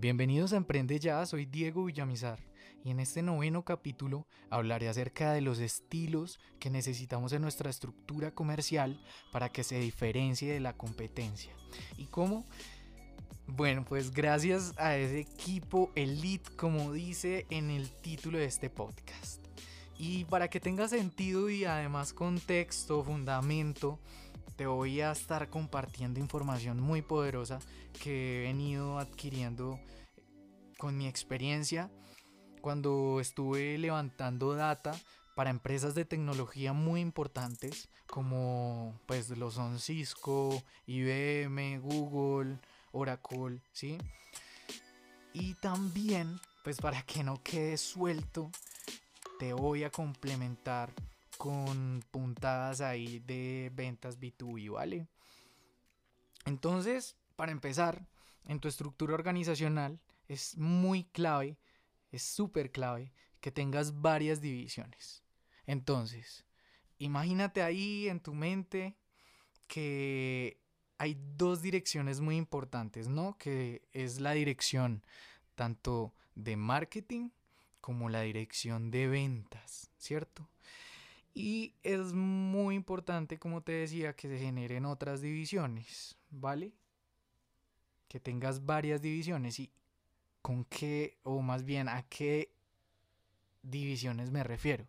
Bienvenidos a Emprende Ya, soy Diego Villamizar y en este noveno capítulo hablaré acerca de los estilos que necesitamos en nuestra estructura comercial para que se diferencie de la competencia. ¿Y cómo? Bueno, pues gracias a ese equipo elite, como dice en el título de este podcast. Y para que tenga sentido y además contexto, fundamento, te voy a estar compartiendo información muy poderosa que he venido adquiriendo con mi experiencia cuando estuve levantando data para empresas de tecnología muy importantes como pues lo son Cisco, IBM, Google, Oracle, ¿sí? Y también, pues para que no quede suelto, te voy a complementar con puntadas ahí de ventas B2B, ¿vale? Entonces, para empezar, en tu estructura organizacional es muy clave, es súper clave que tengas varias divisiones. Entonces, imagínate ahí en tu mente que hay dos direcciones muy importantes, ¿no? Que es la dirección tanto de marketing como la dirección de ventas, ¿cierto? Y es muy importante, como te decía, que se generen otras divisiones, ¿vale? Que tengas varias divisiones y con qué, o más bien a qué divisiones me refiero.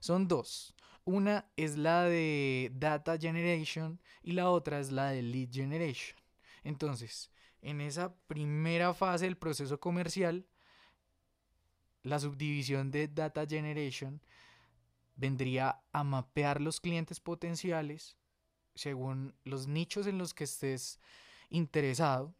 Son dos. Una es la de Data Generation y la otra es la de Lead Generation. Entonces, en esa primera fase del proceso comercial, la subdivisión de Data Generation vendría a mapear los clientes potenciales según los nichos en los que estés interesado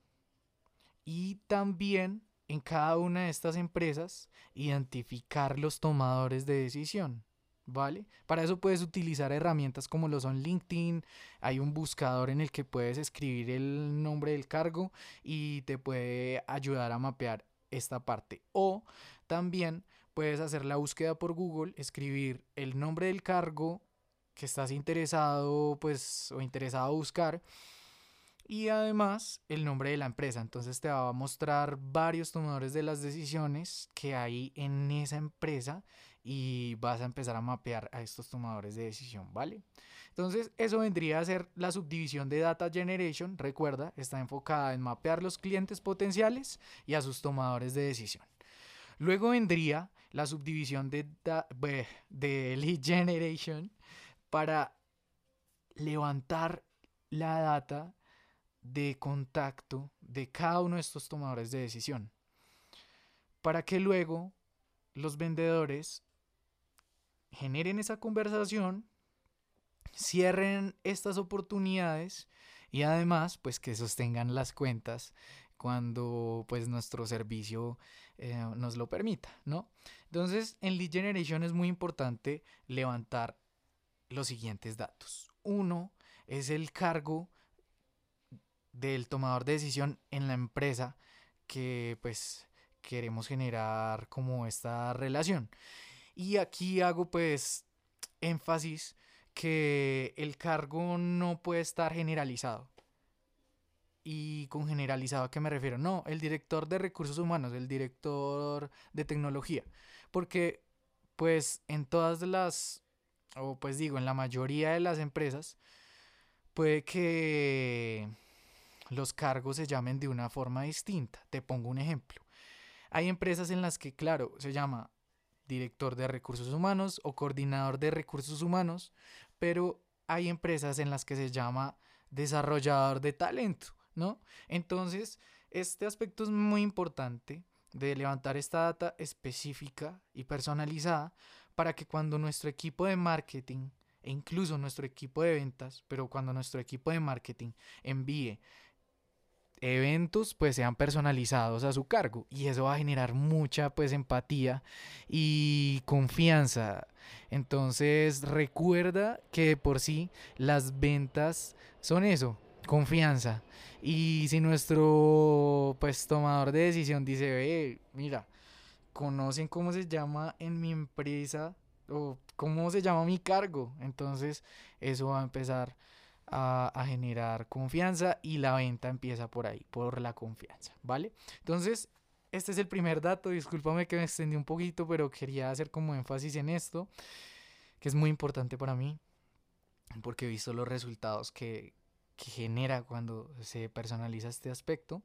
y también en cada una de estas empresas identificar los tomadores de decisión. ¿Vale? Para eso puedes utilizar herramientas como lo son LinkedIn, hay un buscador en el que puedes escribir el nombre del cargo y te puede ayudar a mapear esta parte. O también puedes hacer la búsqueda por Google, escribir el nombre del cargo que estás interesado, pues, o interesado a buscar. Y además el nombre de la empresa. Entonces te va a mostrar varios tomadores de las decisiones que hay en esa empresa y vas a empezar a mapear a estos tomadores de decisión, ¿vale? Entonces eso vendría a ser la subdivisión de Data Generation. Recuerda, está enfocada en mapear los clientes potenciales y a sus tomadores de decisión. Luego vendría la subdivisión de, de lead generation para levantar la data de contacto de cada uno de estos tomadores de decisión. Para que luego los vendedores generen esa conversación, cierren estas oportunidades y además pues que sostengan las cuentas cuando pues nuestro servicio eh, nos lo permita, ¿no? Entonces en lead generation es muy importante levantar los siguientes datos. Uno es el cargo del tomador de decisión en la empresa que pues queremos generar como esta relación. Y aquí hago pues énfasis que el cargo no puede estar generalizado. Y con generalizado, ¿a qué me refiero? No, el director de recursos humanos, el director de tecnología. Porque, pues, en todas las, o pues digo, en la mayoría de las empresas, puede que los cargos se llamen de una forma distinta. Te pongo un ejemplo. Hay empresas en las que, claro, se llama director de recursos humanos o coordinador de recursos humanos, pero hay empresas en las que se llama desarrollador de talento ¿no? Entonces, este aspecto es muy importante de levantar esta data específica y personalizada para que cuando nuestro equipo de marketing e incluso nuestro equipo de ventas, pero cuando nuestro equipo de marketing envíe eventos pues sean personalizados a su cargo y eso va a generar mucha pues empatía y confianza. Entonces recuerda que por sí las ventas son eso, confianza. Y si nuestro pues tomador de decisión dice, ve, mira, conocen cómo se llama en mi empresa o cómo se llama mi cargo, entonces eso va a empezar a, generar confianza y la venta empieza por ahí, por la confianza, ¿vale? Entonces, este es el primer dato, discúlpame que me extendí un poquito, pero quería hacer como énfasis en esto, que es muy importante para mí, porque he visto los resultados que, que genera cuando se personaliza este aspecto.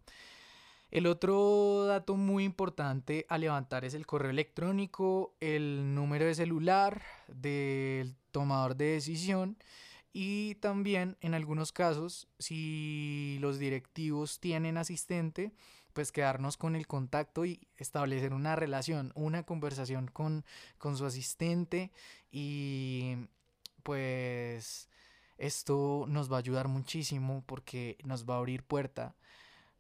El otro dato muy importante a levantar es el correo electrónico, el número de celular del tomador de decisión y también en algunos casos si los directivos tienen asistente pues quedarnos con el contacto y establecer una relación, una conversación con, con su asistente y pues esto nos va a ayudar muchísimo porque nos va a abrir puerta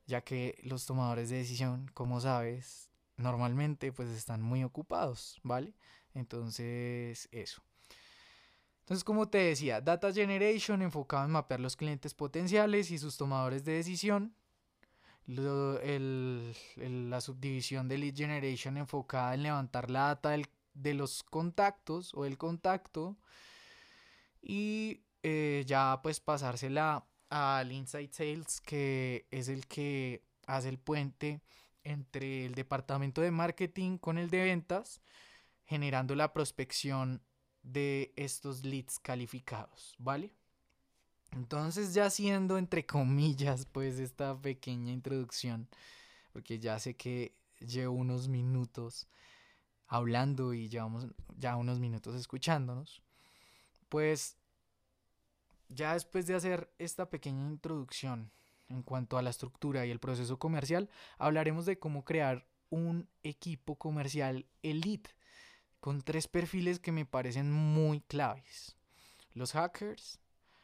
ya que los tomadores de decisión, como sabes, normalmente pues están muy ocupados, ¿vale? Entonces, eso. Entonces, como te decía, Data Generation enfocado en mapear los clientes potenciales y sus tomadores de decisión. la subdivisión de Lead Generation enfocada en levantar la data de los contactos o el contacto. Y eh, ya pues pasársela al Inside Sales, que es el que hace el puente entre el departamento de marketing con el de ventas, generando la prospección de estos leads calificados, ¿vale? Entonces ya siendo entre comillas pues esta pequeña introducción, porque ya sé que llevo unos minutos hablando y llevamos ya unos minutos escuchándonos, pues ya después de hacer esta pequeña introducción en cuanto a la estructura y el proceso comercial, hablaremos de cómo crear un equipo comercial elite con tres perfiles que me parecen muy claves. Los hackers,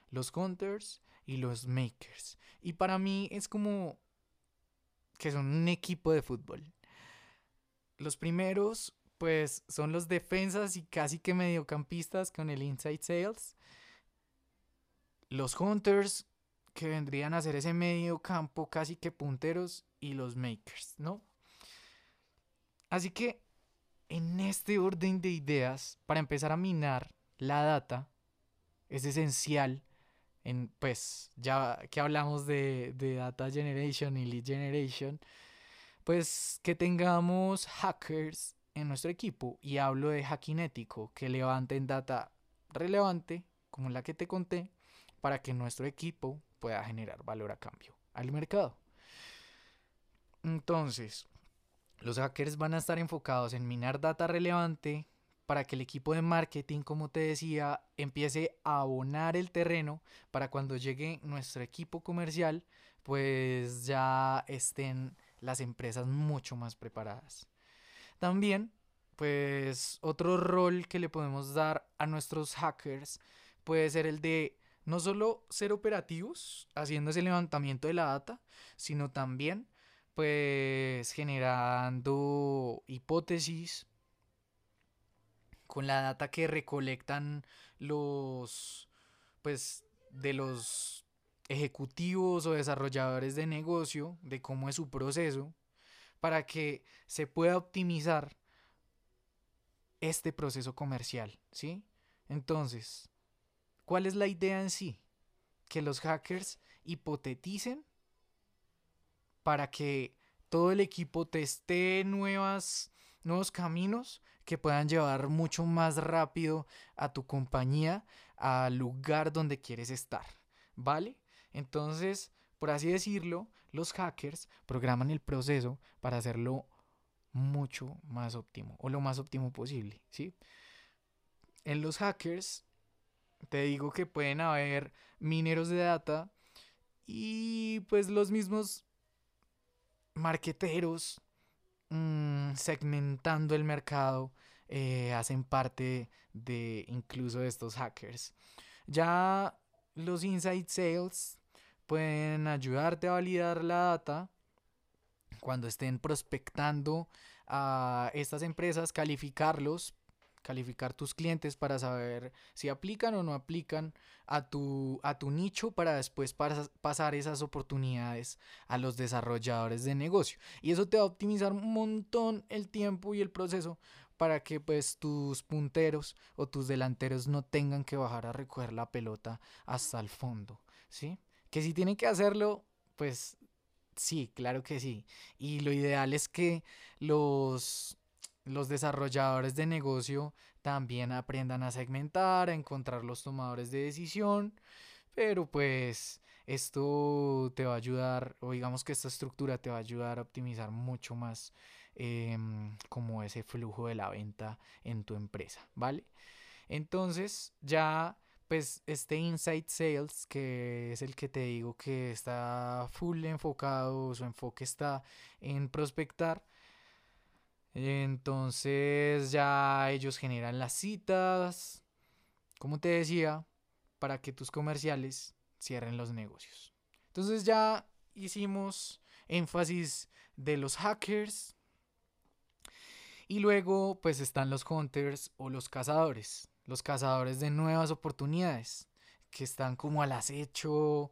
los hunters y los makers. Y para mí es como que son un equipo de fútbol. Los primeros pues son los defensas y casi que mediocampistas con el inside sales los Hunters, que vendrían a ser ese medio campo casi que punteros, y los Makers, ¿no? Así que en este orden de ideas, para empezar a minar la data, es esencial, en, pues ya que hablamos de, de Data Generation y Lead Generation, pues que tengamos hackers en nuestro equipo, y hablo de hacking ético, que levanten data relevante, como la que te conté, para que nuestro equipo pueda generar valor a cambio al mercado. Entonces, los hackers van a estar enfocados en minar data relevante para que el equipo de marketing, como te decía, empiece a abonar el terreno para cuando llegue nuestro equipo comercial, pues ya estén las empresas mucho más preparadas. También, pues otro rol que le podemos dar a nuestros hackers puede ser el de no solo ser operativos haciendo ese levantamiento de la data, sino también pues generando hipótesis con la data que recolectan los pues de los ejecutivos o desarrolladores de negocio de cómo es su proceso para que se pueda optimizar este proceso comercial, ¿sí? Entonces, ¿Cuál es la idea en sí? Que los hackers hipoteticen para que todo el equipo teste nuevas, nuevos caminos que puedan llevar mucho más rápido a tu compañía al lugar donde quieres estar. ¿Vale? Entonces, por así decirlo, los hackers programan el proceso para hacerlo mucho más óptimo o lo más óptimo posible, ¿sí? En los hackers te digo que pueden haber mineros de data y pues los mismos marqueteros mm, segmentando el mercado eh, hacen parte de incluso de estos hackers. Ya los inside sales pueden ayudarte a validar la data cuando estén prospectando a estas empresas, calificarlos calificar tus clientes para saber si aplican o no aplican a tu, a tu nicho para después pasar esas oportunidades a los desarrolladores de negocio. Y eso te va a optimizar un montón el tiempo y el proceso para que pues tus punteros o tus delanteros no tengan que bajar a recoger la pelota hasta el fondo. ¿sí? Que si tienen que hacerlo, pues sí, claro que sí. Y lo ideal es que los, los desarrolladores de negocio también aprendan a segmentar, a encontrar los tomadores de decisión, pero pues esto te va a ayudar, o digamos que esta estructura te va a ayudar a optimizar mucho más em, como ese flujo de la venta en tu empresa, ¿vale? Entonces ya pues este Insight Sales, que es el que te digo que está full enfocado, su enfoque está en prospectar. Entonces ya ellos generan las citas, como te decía, para que tus comerciales cierren los negocios. Entonces ya hicimos énfasis de los hackers. Y luego pues están los hunters o los cazadores los cazadores de nuevas oportunidades, que están como al acecho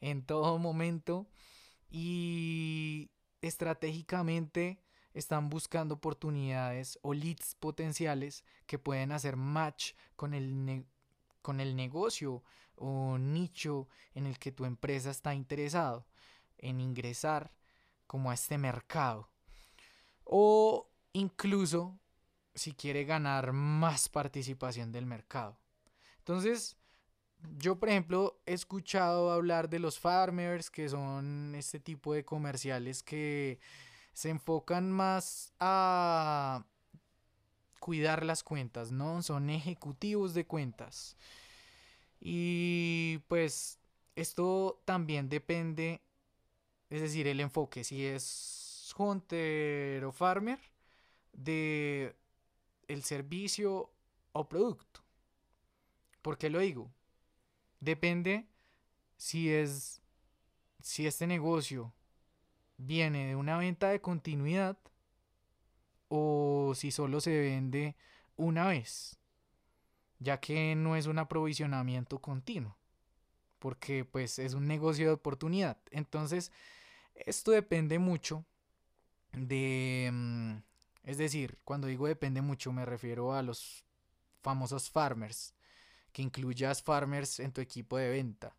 en todo momento y estratégicamente están buscando oportunidades o leads potenciales que pueden hacer match con el, con el negocio o nicho en el que tu empresa está interesado en ingresar como a este mercado. O incluso si quiere ganar más participación del mercado. Entonces, yo por ejemplo he escuchado hablar de los farmers, que son este tipo de comerciales que se enfocan más a cuidar las cuentas, ¿no? Son ejecutivos de cuentas. Y pues esto también depende, es decir, el enfoque, si es hunter o farmer, de el servicio o producto. ¿Por qué lo digo? Depende si es si este negocio viene de una venta de continuidad o si solo se vende una vez, ya que no es un aprovisionamiento continuo, porque pues es un negocio de oportunidad. Entonces, esto depende mucho de mm, es decir, cuando digo depende mucho me refiero a los famosos farmers, que incluyas farmers en tu equipo de venta.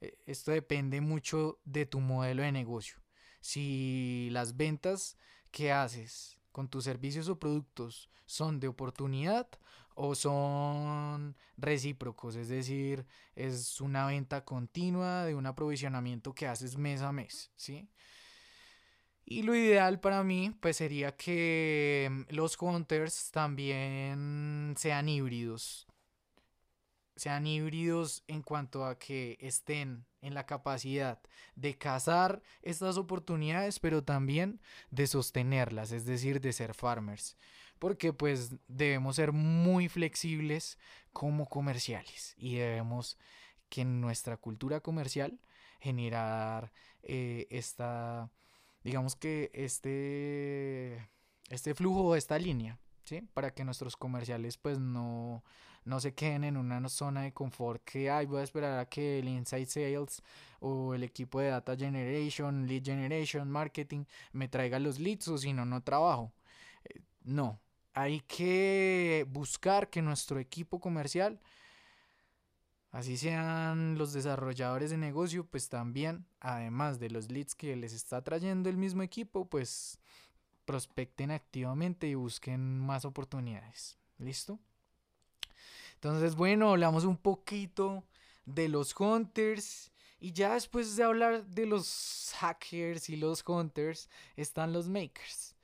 E, esto depende mucho de tu modelo de negocio. Si las ventas que haces con tus servicios o productos son de oportunidad o son recíprocos, es decir, es una venta continua de un aprovisionamiento que haces mes a mes, ¿sí? Y lo ideal para mí, pues sería que mm, los hunters también sean híbridos. Sean híbridos en cuanto a que estén en la capacidad de cazar estas oportunidades, pero también de sostenerlas, es decir, de ser farmers. Porque pues debemos ser muy flexibles como comerciales y debemos que en nuestra cultura comercial generar eh, esta digamos que este, este flujo, esta línea, ¿sí? Para que nuestros comerciales pues no, no se queden en una zona de confort que, ay, voy a esperar a que el Inside Sales o el equipo de Data Generation, Lead Generation, Marketing me traiga los leads o si no, no trabajo. Eh, no, hay que buscar que nuestro equipo comercial Así sean los desarrolladores de negocio, pues también, además de los leads que les está trayendo el mismo equipo, pues prospecten activamente y busquen más oportunidades. ¿Listo? Entonces, bueno, hablamos un poquito de los hunters. Y ya después de hablar de los hackers y los hunters, están los makers,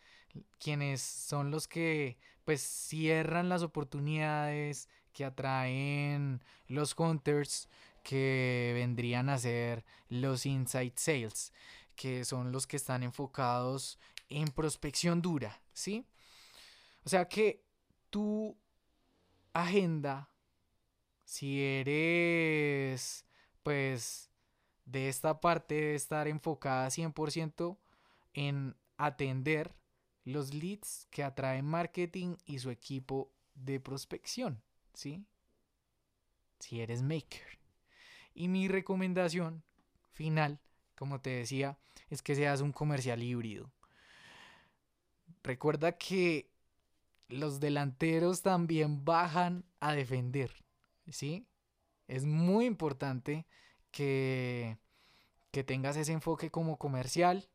quienes son los que pues cierran las oportunidades, que atraen los hunters que vendrían a ser los inside sales, que son los que están enfocados en prospección dura, ¿sí? O sea que tu agenda, si eres, pues, de esta parte de estar enfocada 100% en atender los leads que atraen marketing y su equipo de prospección. ¿sí? Si eres maker. Y mi recomendación final, como te decía, es que seas un comercial híbrido. Recuerda que los delanteros también bajan a defender, ¿sí? Es muy importante que, que tengas ese enfoque como comercial.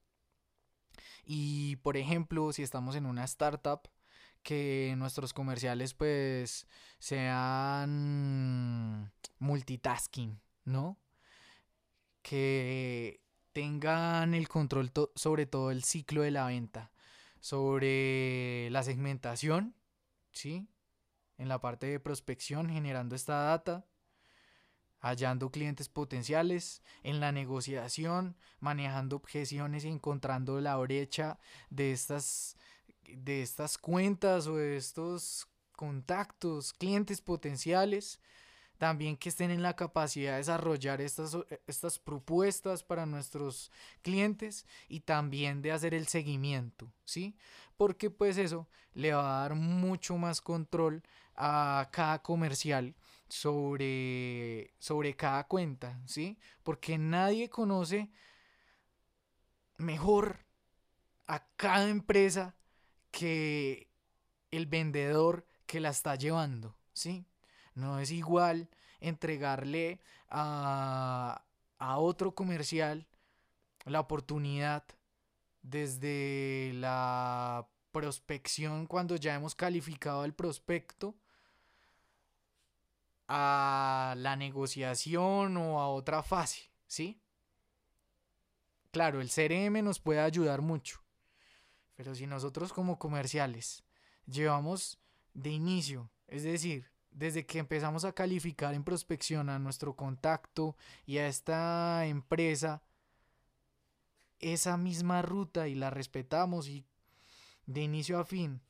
Y por ejemplo, si estamos en una startup, que nuestros comerciales pues sean multitasking, ¿no? Que tengan el control sobre todo el ciclo de la venta, sobre la segmentación, ¿sí? En la parte de prospección, generando esta data, hallando clientes potenciales, en la negociación, manejando objeciones y encontrando la brecha de estas de estas cuentas o de estos contactos, clientes potenciales, también que estén en la capacidad de desarrollar estas, estas propuestas para nuestros clientes y también de hacer el seguimiento, ¿sí? Porque pues eso le va a dar mucho más control a cada comercial sobre, sobre cada cuenta, ¿sí? Porque nadie conoce mejor a cada empresa que el vendedor que la está llevando, ¿sí? No es igual entregarle a, a otro comercial la oportunidad desde la prospección cuando ya hemos calificado el prospecto a la negociación o a otra fase, ¿sí? Claro, el CRM nos puede ayudar mucho, pero si nosotros como comerciales llevamos de inicio, es decir, desde que empezamos a calificar en prospección a nuestro contacto y a esta empresa, esa misma ruta y la respetamos y de inicio a fin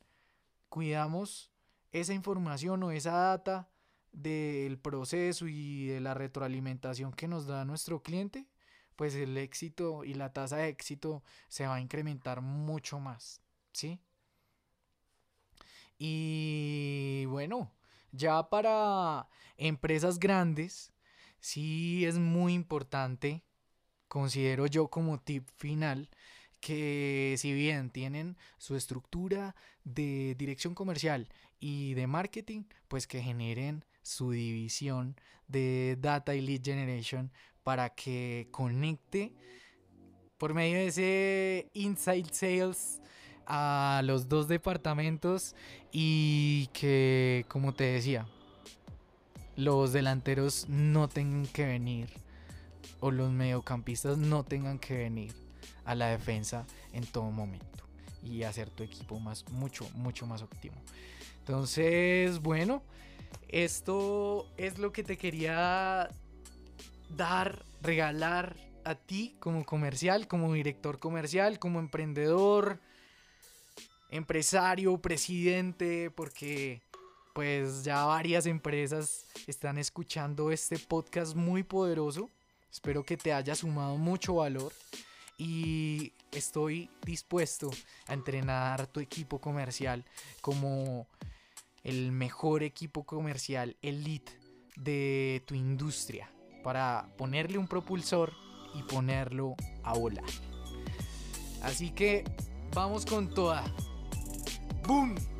cuidamos esa información o esa data del proceso y de la retroalimentación que nos da nuestro cliente, pues el éxito y la tasa de éxito se va a incrementar mucho más, ¿sí? Y bueno, ya para empresas grandes, sí es muy importante, considero yo como tip final, que si bien tienen su estructura de dirección comercial y de marketing, pues que generen su división de data y lead generation para que conecte por medio de ese inside sales a los dos departamentos y que, como te decía, los delanteros no tengan que venir o los mediocampistas no tengan que venir a la defensa en todo momento y hacer tu equipo más mucho mucho más óptimo. Entonces, bueno, esto es lo que te quería dar, regalar a ti como comercial, como director comercial, como emprendedor, empresario, presidente, porque pues ya varias empresas están escuchando este podcast muy poderoso. Espero que te haya sumado mucho valor y estoy dispuesto a entrenar tu equipo comercial como el mejor equipo comercial elite de tu industria para ponerle un propulsor y ponerlo a volar. Así que vamos con toda. ¡Boom!